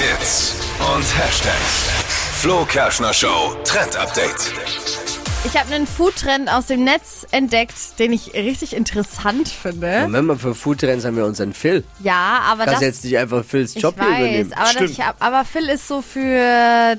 Hits und Hashtags. Flo Kerschner Show Trend Update. Ich habe einen Foodtrend aus dem Netz entdeckt, den ich richtig interessant finde. Moment mal, für Foodtrends haben wir unseren Phil. Ja, aber Kannst das jetzt nicht einfach Phils ich Job hier weiß, übernehmen. aber, das, ich aber Phil ist so für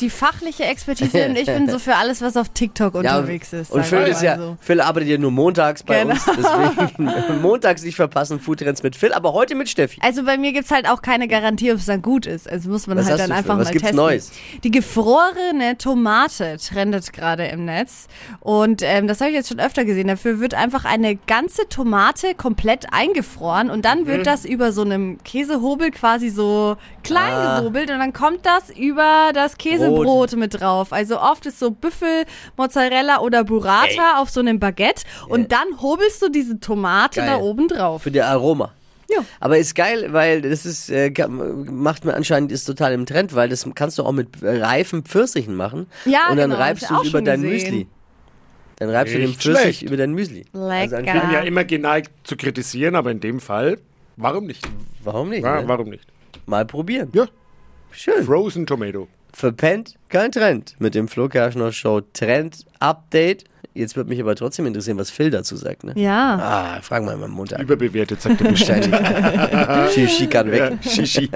die fachliche Expertise und ich bin so für alles, was auf TikTok Ja, unterwegs ist. und Phil ist ja, so. Phil arbeitet ja nur montags bei Genau. uns, deswegen montags nicht verpassen, Foodtrends mit Phil, aber heute mit Steffi. Also bei mir gibt's halt auch keine Garantie, ob es dann gut ist. Also muss man Was halt dann einfach was mal gibt's testen. Neues? Die gefrorene Tomate trendet gerade im Netz. Und ähm, das habe ich jetzt schon öfter gesehen. Dafür wird einfach eine ganze Tomate komplett eingefroren und dann Mhm. wird das über so einem Käsehobel quasi so klein Ah. gehobelt und dann kommt das über das Käsebrot mit drauf. Also oft ist so Büffel, Mozzarella oder Burrata auf so einem Baguette und dann hobelst du diese Tomate Geil. da oben drauf. Für die Aroma. Ja. Aber ist geil, weil das ist, äh, macht mir anscheinend, ist total im Trend, weil das kannst du auch mit reifen Pfirsichen machen. Ja, Und dann genau, reibst du auch über dein gesehen. Müsli. Dann reibst du den Nicht Pfirsich schlecht. über dein Müsli. Also Lecker. Ich bin ja immer geneigt zu kritisieren, aber in dem Fall, warum nicht? Warum nicht? Ja, ne? warum nicht? Mal probieren. Ja, Schön. Frozen Tomato. Verpennt, kein Trend. Mit dem Flo Kerschner Show Trend Update. Jetzt wird mich aber trotzdem interessieren, was Phil dazu sagt. Ne? Ja. Ah, fragen wir mal am Montag. Überbewertet, sagt der Bescheid. Shishi kann weg. Shishi.